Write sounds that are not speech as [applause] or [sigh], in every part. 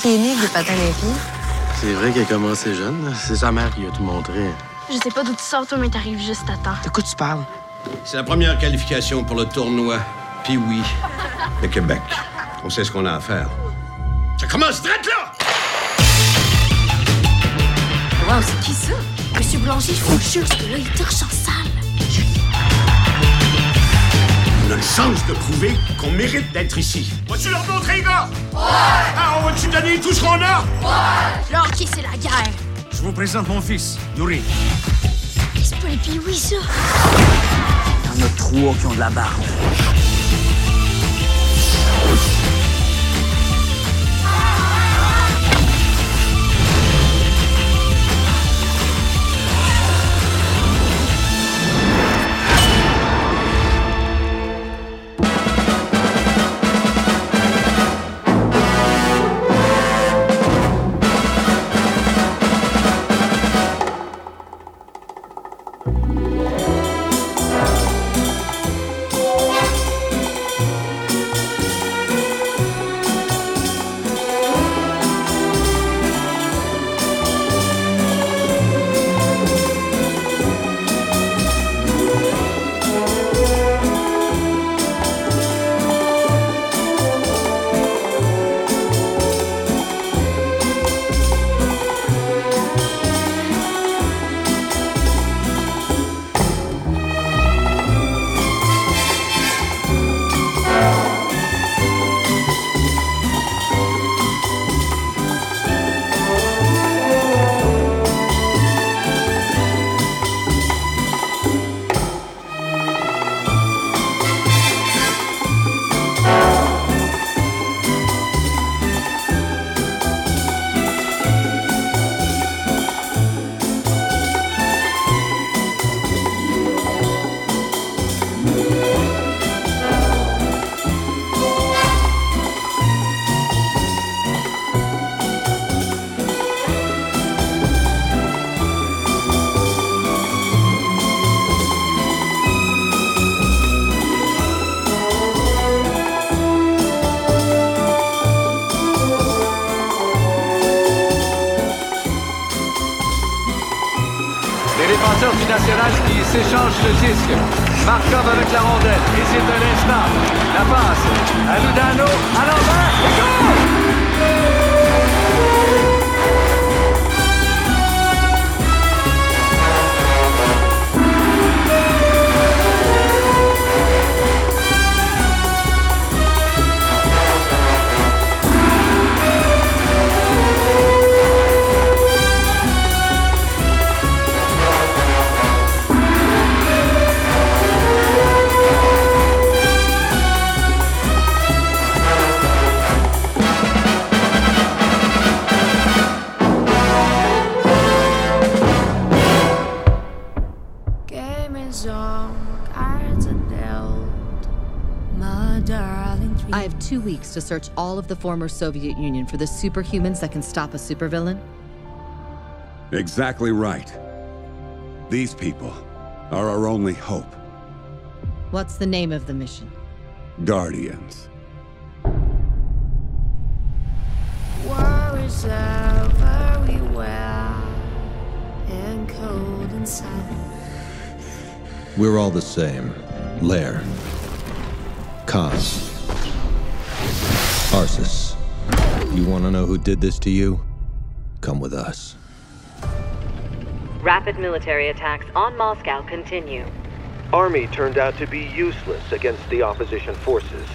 3 ans. On dirait qu'il est né avec des patins les pieds. C'est vrai qu'il a commencé jeune. C'est sa mère qui a tout montré. Je sais pas d'où tu sors, toi, mais t'arrives juste à temps. De quoi tu parles? C'est la première qualification pour le tournoi Puis oui, de Québec. On sait ce qu'on a à faire. Ça commence direct là! Wow, c'est qui ça? Monsieur je vous jure, que là, il torche en salle. Chance de prouver qu'on mérite d'être ici. Vas-tu leur montrer, gars? Ouais! Ah, on va-tu donner tout ce qu'on a? Le hockey, c'est la guerre? Je vous présente mon fils, Yuri. C'est pas les pee ça. Il y en a trois qui ont de la barbe. Search all of the former Soviet Union for the superhumans that can stop a supervillain? Exactly right. These people are our only hope. What's the name of the mission? Guardians. War is very well and cold inside. We're all the same. Lair. Khan. Arsis, you want to know who did this to you? Come with us. Rapid military attacks on Moscow continue. Army turned out to be useless against the opposition forces.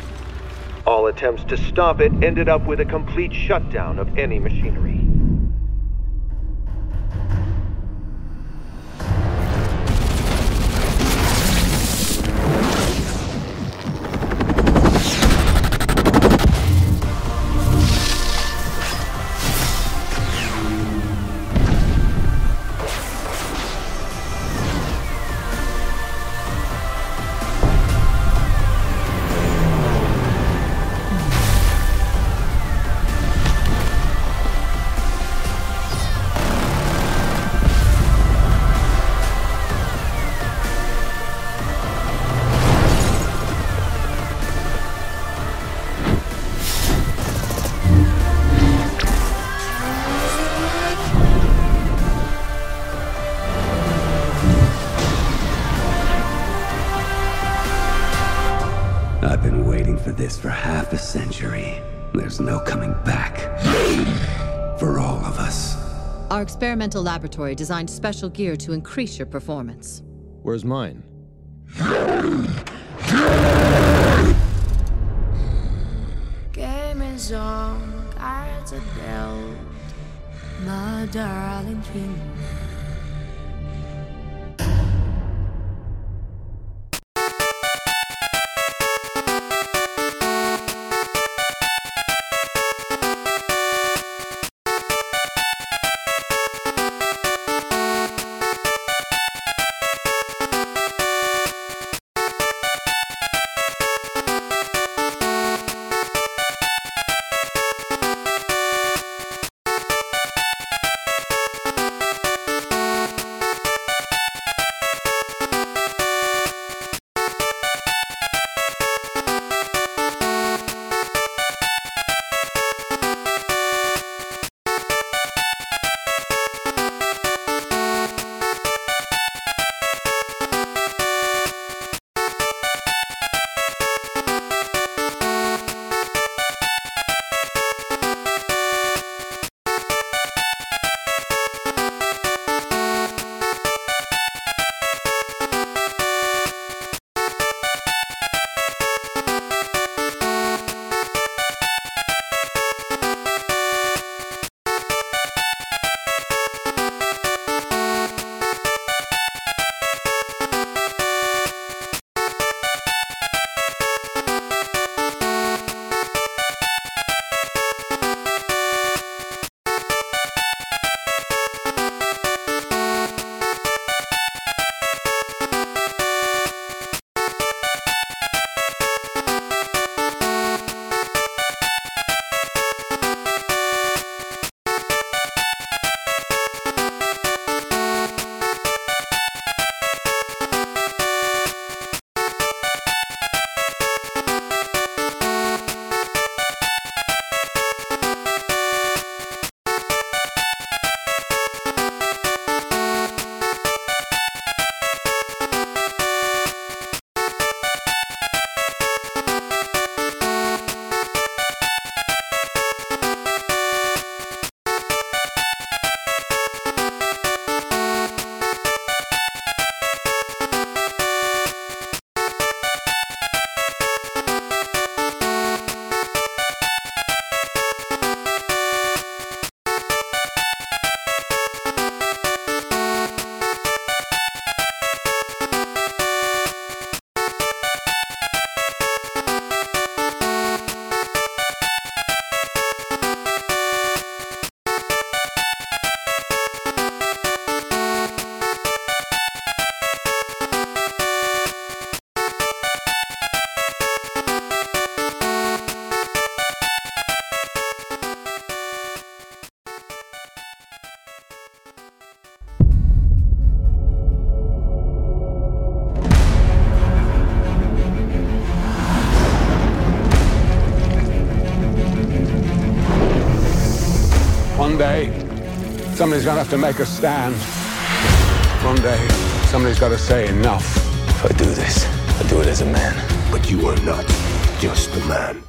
All attempts to stop it ended up with a complete shutdown of any machinery. Our experimental laboratory designed special gear to increase your performance. Where's mine? Game is on, cards are dealt. My darling dream. Somebody's gonna have to make a stand. One day, somebody's gotta say enough. If I do this, I do it as a man. But you are not just a man.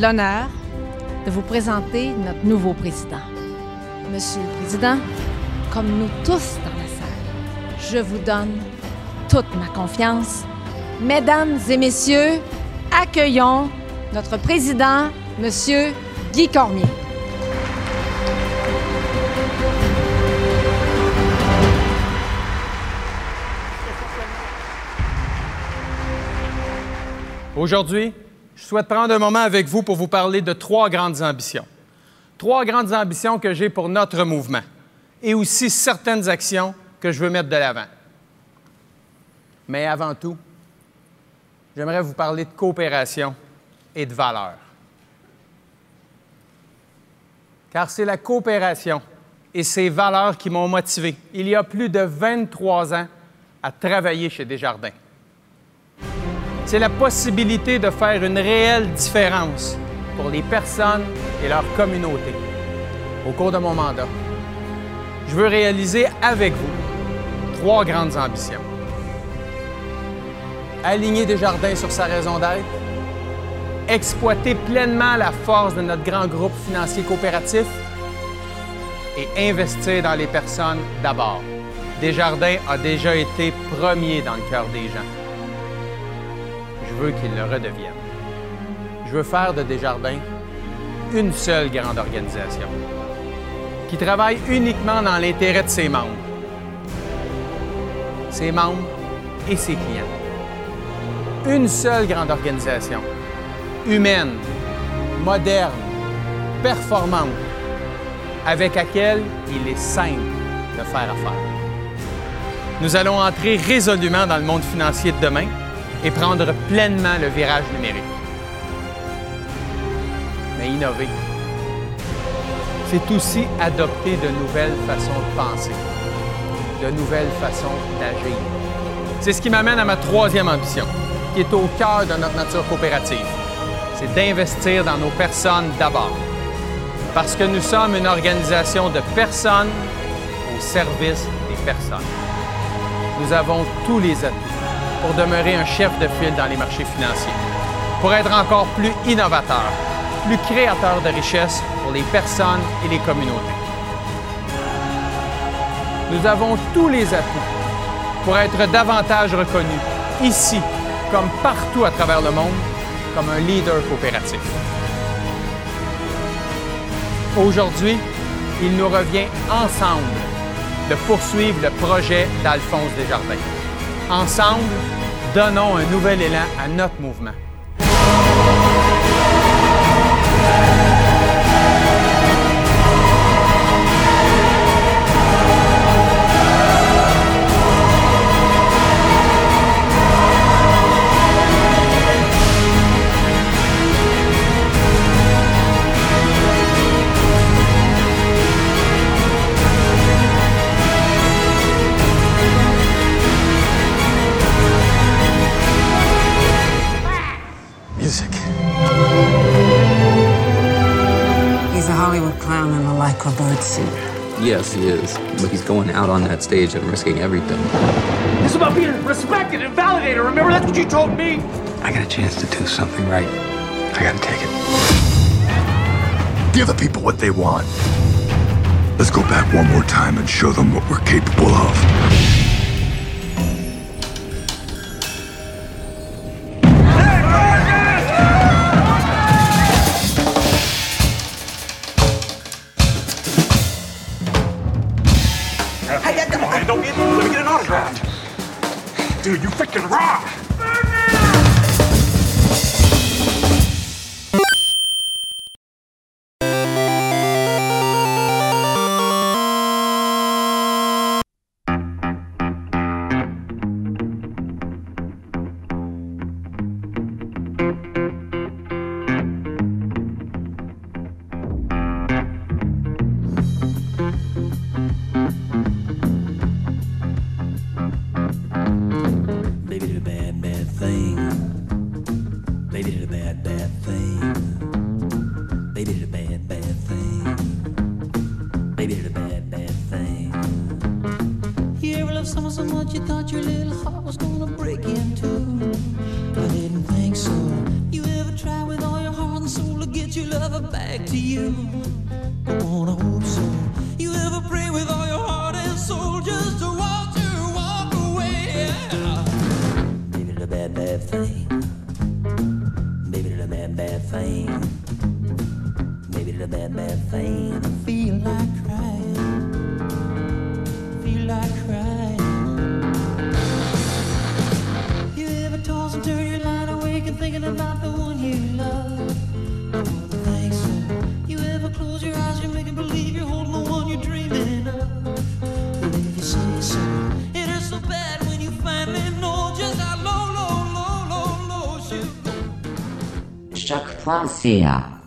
L'honneur de vous présenter notre nouveau président. Monsieur le Président, comme nous tous dans la salle, je vous donne toute ma confiance. Mesdames et messieurs, accueillons notre président, Monsieur Guy Cormier. Aujourd'hui, je souhaite prendre un moment avec vous pour vous parler de trois grandes ambitions. Trois grandes ambitions que j'ai pour notre mouvement et aussi certaines actions que je veux mettre de l'avant. Mais avant tout, j'aimerais vous parler de coopération et de valeur. Car c'est la coopération et ces valeurs qui m'ont motivé il y a plus de 23 ans à travailler chez Desjardins c'est la possibilité de faire une réelle différence pour les personnes et leur communauté. Au cours de mon mandat, je veux réaliser avec vous trois grandes ambitions. Aligner Desjardins sur sa raison d'être, exploiter pleinement la force de notre grand groupe financier coopératif et investir dans les personnes d'abord. Desjardins a déjà été premier dans le cœur des gens veux qu'il le redevienne. Je veux faire de Desjardins une seule grande organisation qui travaille uniquement dans l'intérêt de ses membres, ses membres et ses clients. Une seule grande organisation, humaine, moderne, performante, avec laquelle il est simple de faire affaire. Nous allons entrer résolument dans le monde financier de demain et prendre pleinement le virage numérique. Mais innover, c'est aussi adopter de nouvelles façons de penser, de nouvelles façons d'agir. C'est ce qui m'amène à ma troisième ambition, qui est au cœur de notre nature coopérative. C'est d'investir dans nos personnes d'abord. Parce que nous sommes une organisation de personnes au service des personnes. Nous avons tous les atouts pour demeurer un chef de file dans les marchés financiers, pour être encore plus innovateur, plus créateur de richesses pour les personnes et les communautés. Nous avons tous les atouts pour être davantage reconnus, ici comme partout à travers le monde, comme un leader coopératif. Aujourd'hui, il nous revient ensemble de poursuivre le projet d'Alphonse Desjardins. Ensemble, donnons un nouvel élan à notre mouvement. Yes, he is. But he's going out on that stage and risking everything. It's about being respected and validated. Remember, that's what you told me. I got a chance to do something right. I gotta take it. Give the people what they want. Let's go back one more time and show them what we're capable of. Choc.ca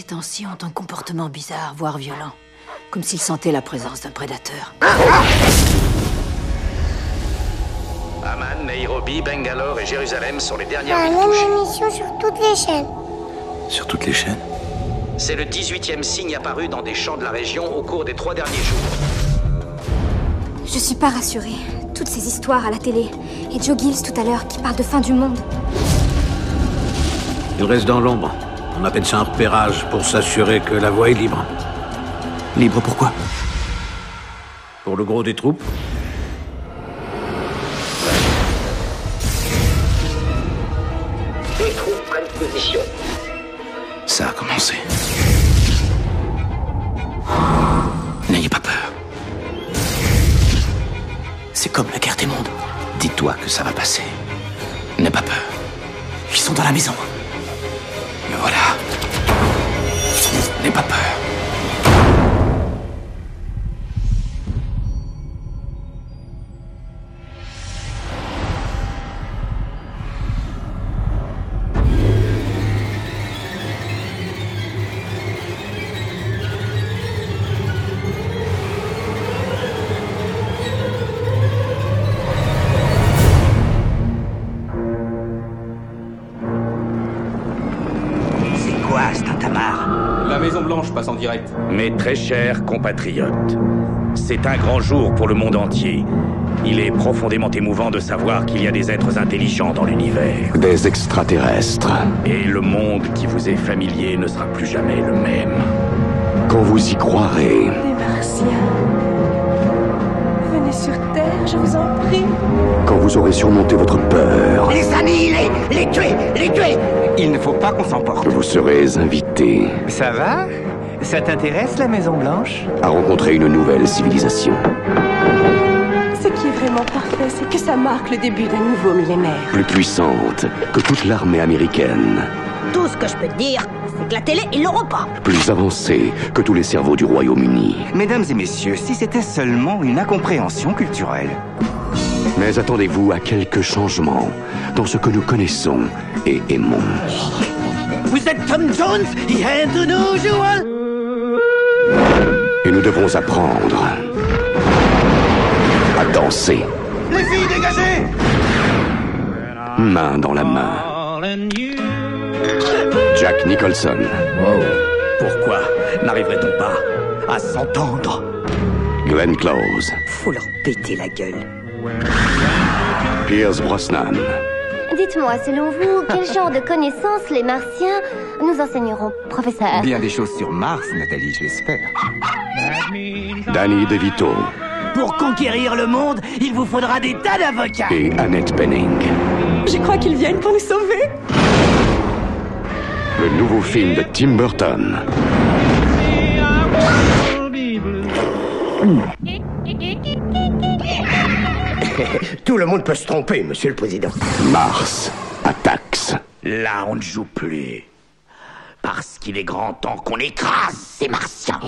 ces temps-ci ont un comportement bizarre, voire violent. Comme s'ils sentaient la présence d'un prédateur. Amman, Nairobi, Bangalore et Jérusalem sont les dernières La villes même touchées. émission sur toutes les chaînes. Sur toutes les chaînes C'est le 18e signe apparu dans des champs de la région au cours des trois derniers jours. Je suis pas rassurée. Toutes ces histoires à la télé. Et Joe Gibbs tout à l'heure qui parle de fin du monde. Il reste dans l'ombre. On appelle ça un repérage pour s'assurer que la voie est libre. Libre pourquoi? Pour le gros des troupes Mes très chers compatriotes, c'est un grand jour pour le monde entier. Il est profondément émouvant de savoir qu'il y a des êtres intelligents dans l'univers. Des extraterrestres. Et le monde qui vous est familier ne sera plus jamais le même. Quand vous y croirez, Les Martiens. Venez sur Terre, je vous en prie. quand vous aurez surmonté votre peur, Les annihiler Les tuer Les tuer Il ne faut pas qu'on s'emporte. vous serez invité Ça va? Ça t'intéresse, la Maison Blanche? À rencontrer une nouvelle civilisation. Ce qui est vraiment parfait, c'est que ça marque le début d'un nouveau millénaire. Plus puissante que toute l'armée américaine. Tout ce que je peux te dire, c'est que la télé, ils l'auront pas. Plus avancée que tous les cerveaux du Royaume-Uni. Mesdames et messieurs, si c'était seulement une incompréhension culturelle. Mais attendez-vous à quelques changements dans ce que nous connaissons et aimons. Vous êtes Tom Jones Here to usual Et nous devrons apprendre à danser, Les filles, dégagez main dans la main. Jack Nicholson, Pourquoi n'arriverait-on pas à s'entendre? Glenn Close, Faut leur péter la gueule. Pierce Brosnan, Dites-moi, selon vous, quel genre de connaissances les martiens nous enseigneront, professeur Bien des choses sur Mars, Nathalie, je l'espère. Danny DeVito Pour conquérir le monde, il vous faudra des tas d'avocats et Annette Bening. Je crois qu'ils viennent pour nous sauver. Le nouveau film de Tim Burton. Tout le monde peut se tromper, monsieur le président. Mars Attacks. Là, on ne joue plus. Parce qu'il est grand temps qu'on écrase ces martiens.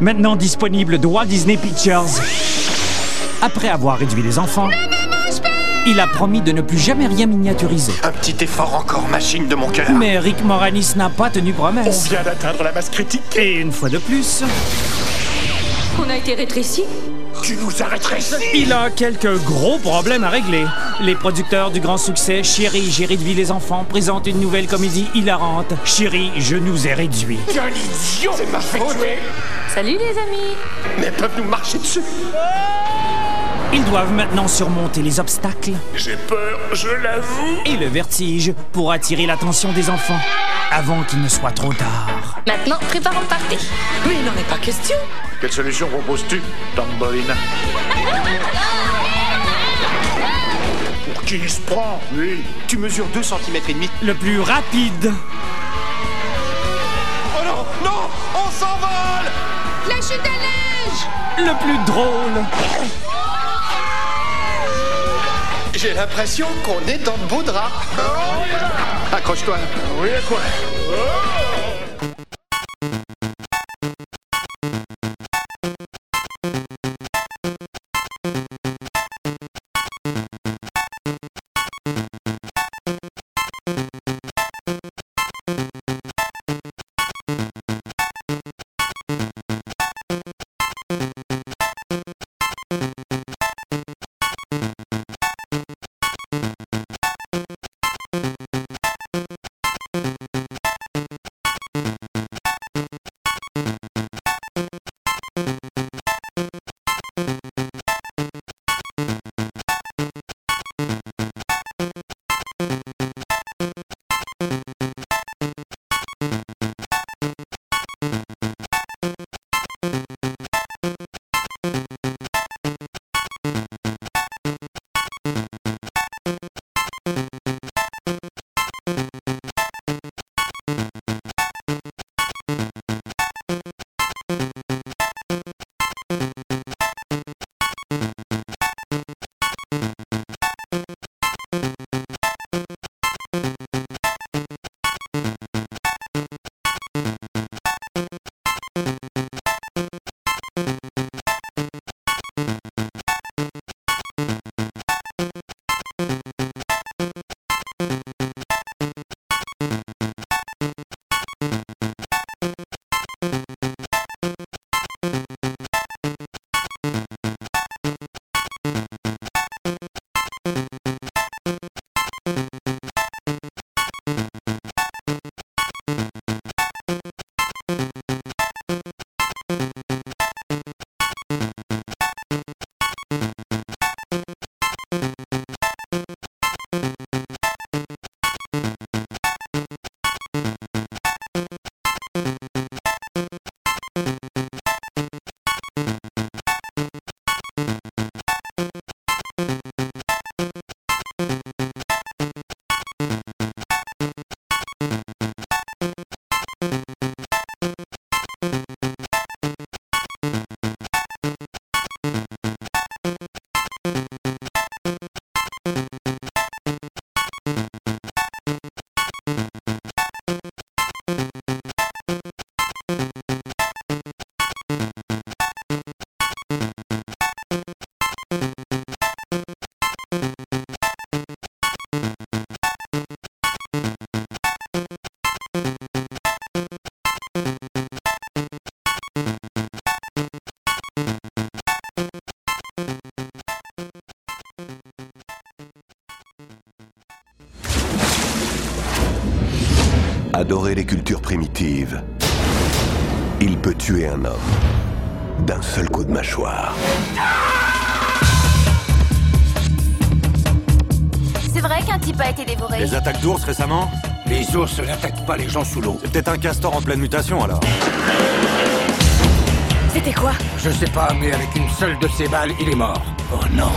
Maintenant disponible de Walt Disney Pictures. Après avoir réduit les enfants, il a promis de ne plus jamais rien miniaturiser. Un petit effort encore, machine de mon cœur. Mais Rick Moranis n'a pas tenu promesse. On vient d'atteindre la masse critique. Et une fois de plus, On a été rétrécis Tu nous arrêterais il a quelques gros problèmes à régler. Les producteurs du grand succès Chérie, j'ai réduit les enfants présentent une nouvelle comédie hilarante. Chérie, je nous ai réduits. Quel idiot C'est ma fait tuer Salut les amis Mais peuvent nous marcher dessus Ils doivent maintenant surmonter les obstacles J'ai peur, je l'avoue. et le vertige pour attirer l'attention des enfants avant qu'il ne soit trop tard. Maintenant, préparons le party. Mais il n'en est pas question. Quelle solution proposes-tu, Tambourine Pour Qui se prend, lui Tu mesures 2 cm et demi. Le plus rapide. Oh non Non On s'envole La chute à neige Le plus drôle. J'ai l'impression qu'on est dans de beaux draps. Accroche-toi. Oui, à quoi un castor en pleine mutation alors. C'était quoi Je sais pas, mais avec une seule de ces balles, il est mort. Oh non.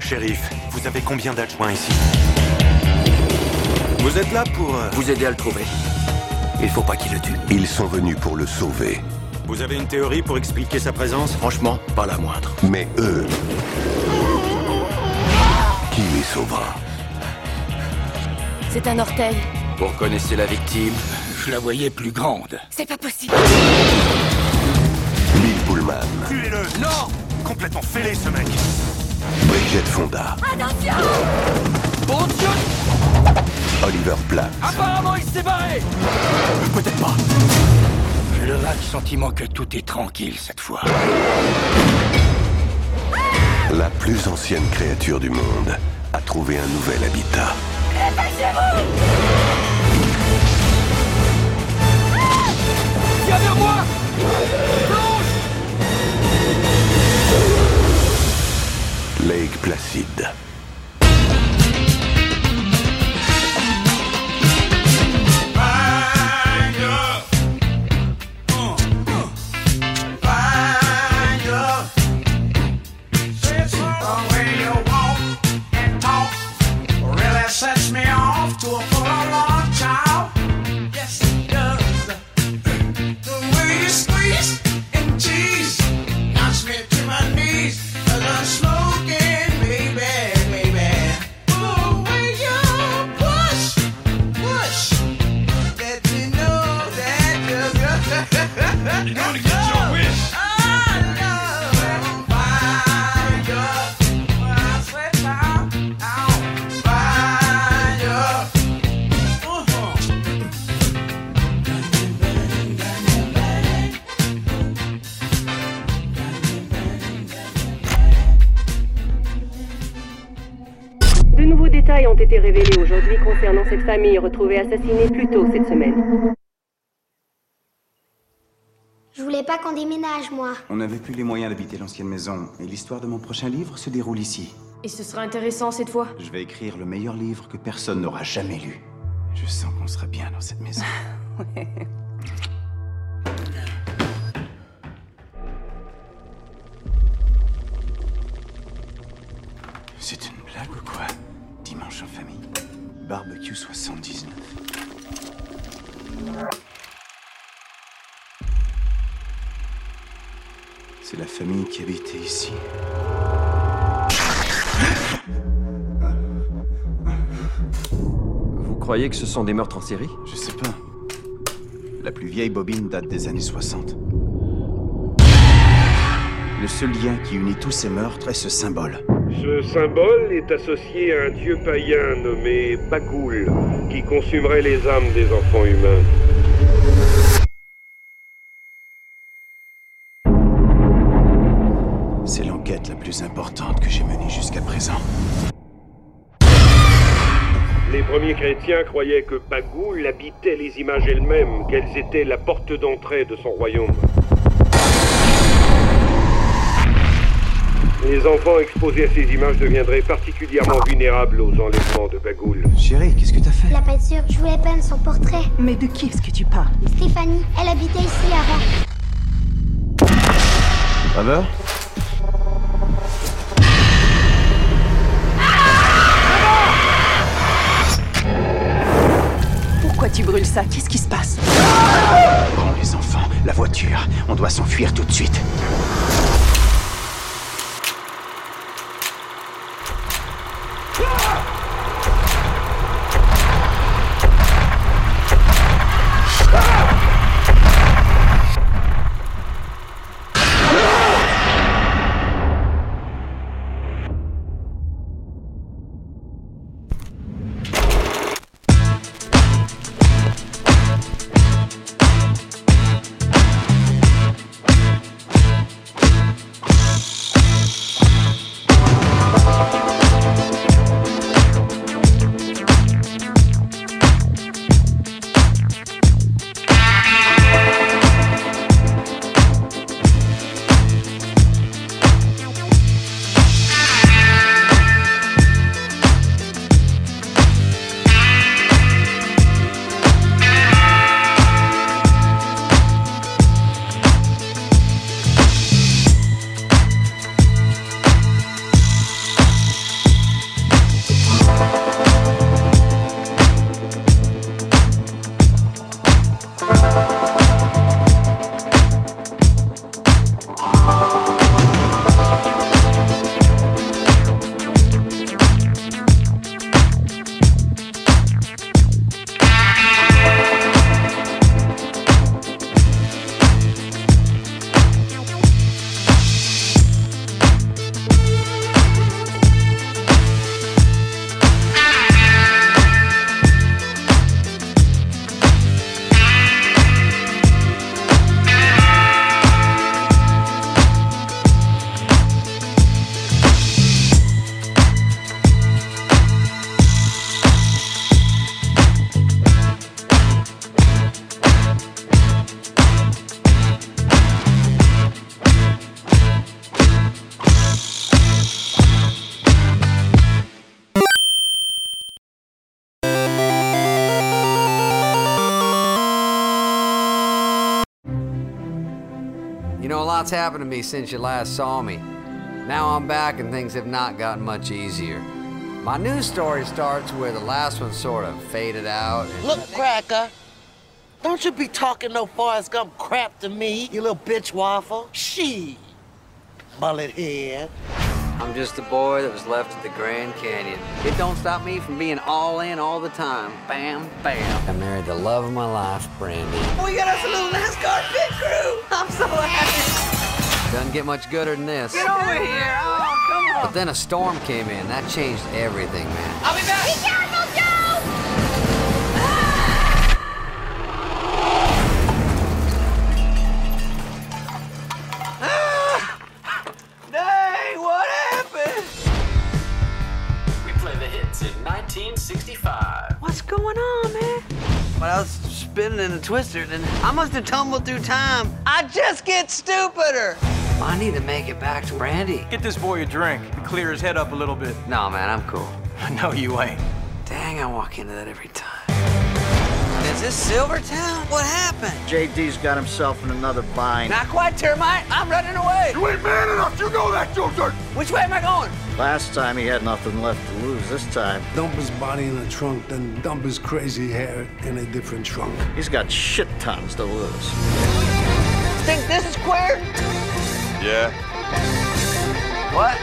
Shérif, vous avez combien d'adjoints ici Vous êtes là pour... euh, Vous aider à le trouver. Il faut pas qu'il le tue. Ils sont venus pour le sauver. Vous avez une théorie pour expliquer sa présence Franchement, pas la moindre. Mais eux... Qui les sauvera? C'est un orteil. Vous reconnaissez la victime Je la voyais plus grande. C'est pas possible. Bill Pullman, Tuez-le Non Complètement fêlé ce mec Bridget Fonda, Attention Bon Dieu Oliver Platt, Apparemment, il s'est barré Peut-être pas. J'ai le vague sentiment que tout est tranquille cette fois. la plus ancienne créature du monde, a trouvé un nouvel habitat. Viens vers moi Lake Placid. Concernant cette famille retrouvée assassinée plus tôt cette semaine. Je voulais pas qu'on déménage, moi. On n'avait plus les moyens d'habiter l'ancienne maison, et l'histoire de mon prochain livre se déroule ici. Et ce sera intéressant cette fois Je vais écrire le meilleur livre que personne n'aura jamais lu. Je sens qu'on sera bien dans cette maison. [laughs] C'est une blague ou quoi? Dimanche en famille. Barbecue 79. C'est la famille qui habitait ici. Vous croyez que ce sont des meurtres en série? Je sais pas. La plus vieille bobine date des années 60. Le seul lien qui unit tous ces meurtres est ce symbole. Ce symbole est associé à un dieu païen nommé Bagoul, qui consumerait les âmes des enfants humains. C'est l'enquête la plus importante que j'ai menée jusqu'à présent. Les premiers chrétiens croyaient que Bagoul habitait les images elles-mêmes, qu'elles étaient la porte d'entrée de son royaume. Les enfants exposés à ces images deviendraient particulièrement vulnérables aux enlèvements de Bagoul. Chérie, qu'est-ce que t'as fait? La peinture, je voulais peindre son portrait. Mais de qui est-ce que tu parles? Stéphanie, elle habitait ici avant. Trevor Pourquoi tu brûles ça? Qu'est-ce qui se passe? Bon, les enfants, la voiture. On doit s'enfuir tout de suite. Lot's happened to me since you last saw me. Now I'm back and things have not gotten much easier. My news story starts where the last one sort of faded out. Look, Cracker, don't you be talking no Forrest Gump crap to me, you little bitch waffle. She, mullet head. I'm just a boy that was left at the Grand Canyon. It don't stop me from being all in all the time. Bam, bam. I married the love of my life, Brandy. We got us a little NASCAR pit crew. I'm so happy. Doesn't get much gooder than this. Get over here. Oh, come on. But then a storm came in. That changed everything, man. I'll be back. Be careful, Joe! Ah! Dang, what happened? We play the hits in 1965. What's going on, man? But I was spinning in a twister, and I must have tumbled through time. I just get stupider. I need to make it back to Brandy. Get this boy a drink. Clear his head up a little bit. No, man, I'm cool. [laughs] No, you ain't. Dang, I walk into that every time. Is this Silvertown? What happened? JD's got himself in another bind. Not quite, Termite. I'm running away. You ain't man enough, you know that, Joe Dirt! Which way am I going? Last time he had nothing left to lose. This time, Dump his body in a trunk, then dump his crazy hair in a different trunk. he's got shit tons to lose. Think this is queer? Yeah. What?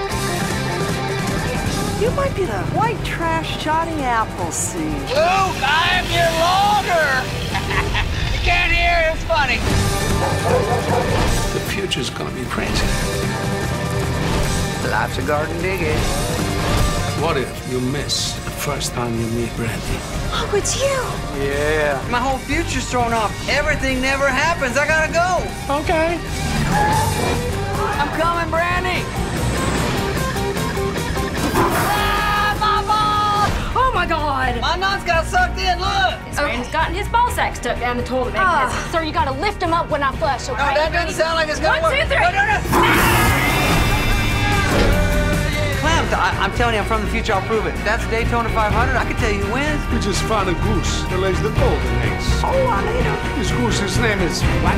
You might be the white trash Johnny Appleseed. Luke, I'm your logger. [laughs] you can't hear. It's funny. The future's gonna be crazy. Life's a garden digging. What if you miss the first time you meet Brandy? Oh, it's you. Yeah. My whole future's thrown off. Everything never happens. I gotta go. Okay. I'm coming, Brandy. Ah, my balls! Oh my god! My nuts got sucked in. Look. Brandy's gotten his ball sack stuck down the toilet mechanism. Sir, you gotta lift him up when I flush, okay? No, that doesn't sound like it's gonna One, work. two, three. No, no, no. Clem, I, I'm telling you, I'm from the future. I'll prove it. That's Daytona 500. I can tell you who wins. We just found a goose that lays the golden eggs. Oh, I made him. This goose's name is what?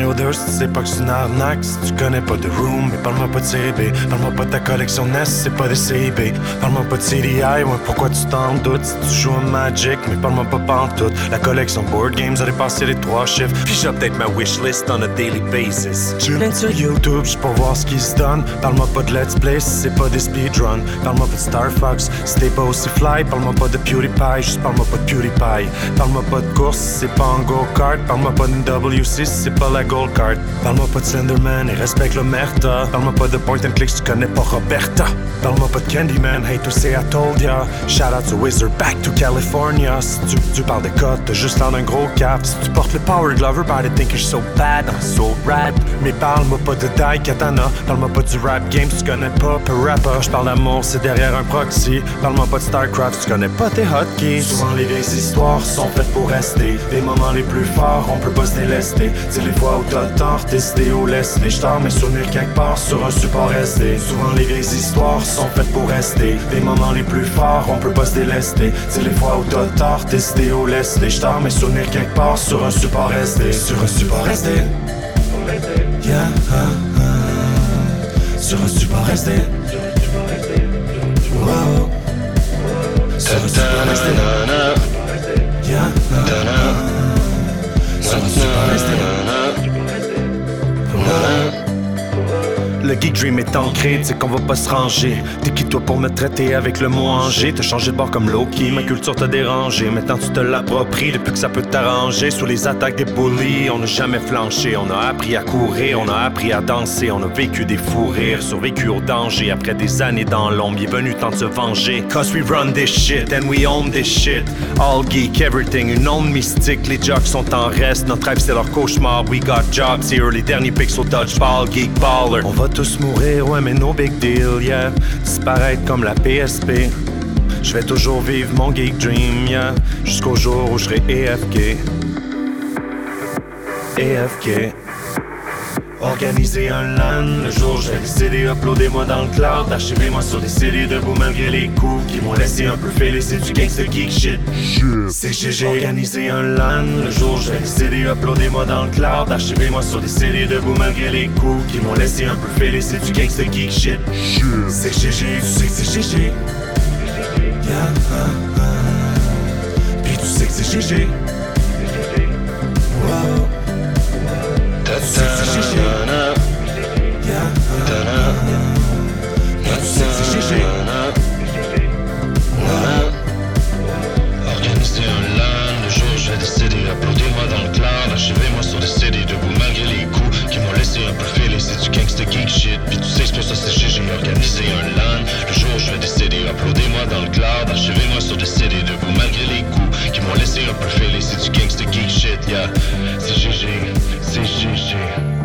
Parle-moi pas de Mario 2 si tu sais pas que c'est une arnaque. Si tu connais pas de Room, mais parle-moi pas de série B. Parle-moi pas de ta collection NES c'est pas des CIB. Parle-moi pas de CDI, ouais, pourquoi tu t'en doutes? Si tu joues à Magic, mais parle-moi pas pantoute. La collection Board Games a dépassé les trois chiffres. Puis j'update ma wishlist on a daily basis. Chillin' sur YouTube, j'suis voir ce qui se donne. Parle-moi pas de Let's Play c'est pas des speedruns. Parle-moi pas de Star Fox si pas aussi fly. Parle-moi pas de PewDiePie, juste parle-moi pas de PewDiePie. Parle-moi pas de course c'est pas en go-kart. Parle-moi pas d'une WC c'est pas la Gold Card. Parle-moi pas de Slenderman et respecte le Merta. Parle-moi pas de Point and Click tu connais pas Roberta. Parle-moi pas de Candyman, hate to say I told ya. Shout out to Wizard, back to California. Si tu, parles de cotes, t'as juste l'air d'un gros cap. Si tu portes le Power Glover, the think you're so bad, so rad. Mais parle-moi pas de Dai Katana. Parle-moi pas du rap game tu connais pas Parappa. J'parle d'amour, c'est derrière un proxy. Parle-moi pas de StarCraft tu connais pas tes hotkeys. Souvent les vieilles histoires sont faites pour rester. Les moments les plus forts, on peut pas se délester. C'est les fois t'as tort, décidé ou laissé. J'tors mes souvenirs quelque part sur un support SD. Souvent les vieilles histoires sont faites pour rester. Les moments les plus forts, on peut pas se délester. C'est les fois où t'as tort, ou laissé. J'tors mes souvenirs quelque part sur un support SD. Sur un support SD. Yeah, ah, ah. Sur un support SD. Wow. Sur un support SD. Yeah, ah, ah. Sur un support SD. love. Le geek dream est ancré, sais qu'on va pas se ranger. T'es qui toi pour me traiter avec le mot Angers? T'as changé de bord comme Loki, ma culture t'a dérangé. Maintenant tu te l'appropries depuis que ça peut t'arranger. Sous les attaques des bullies, on n'a jamais flanché. On a appris à courir, on a appris à danser. On a vécu des fous rires, survécu au danger. Après des années dans l'ombre, il est venu temps de se venger. Cause we run this shit and we own this shit. All geek, everything, une onde mystique. Les jocks sont en reste, notre rêve c'est leur cauchemar. We got jobs here, les derniers pics au dodgeball, geek baller. On va tous mourir, ouais, mais no big deal, yeah. Disparaître comme la PSP. Je vais toujours vivre mon geek dream, yeah. Jusqu'au jour où je serai EFK. EFK. Organiser un LAN, le jour j'ai décidé uploadez-moi dans le cloud, archivez-moi sur des CD debout malgré les coups qui m'ont laissé un peu fêlé, c'est du gangster geek shit. C'est GG. Organiser un LAN, le jour j'ai décidé uploadez-moi dans le cloud, archivez-moi sur des CD debout malgré les coups qui m'ont laissé un peu fêlé, c'est du gangster geek shit. C'est GG, tu sais que c'est GG. Yeah, ah, ah. Puis tu sais que c'est GG. Organisé online, le jour j'ai décidé, applaudez-moi dans le clan, achevez-moi sur le CD debout malgré les coups qui m'ont laissé un profil et c'est du gangsta geek shit. Puis tu sais, pour ça que j'ai un LAN. Le jour je vais décider, applaudez-moi dans le cloud, achevez-moi sur le CD debout malgré les coups qui m'ont laissé un peu filer. C'est du gangsta geek shit, yeah. C'est GG, c'est GG.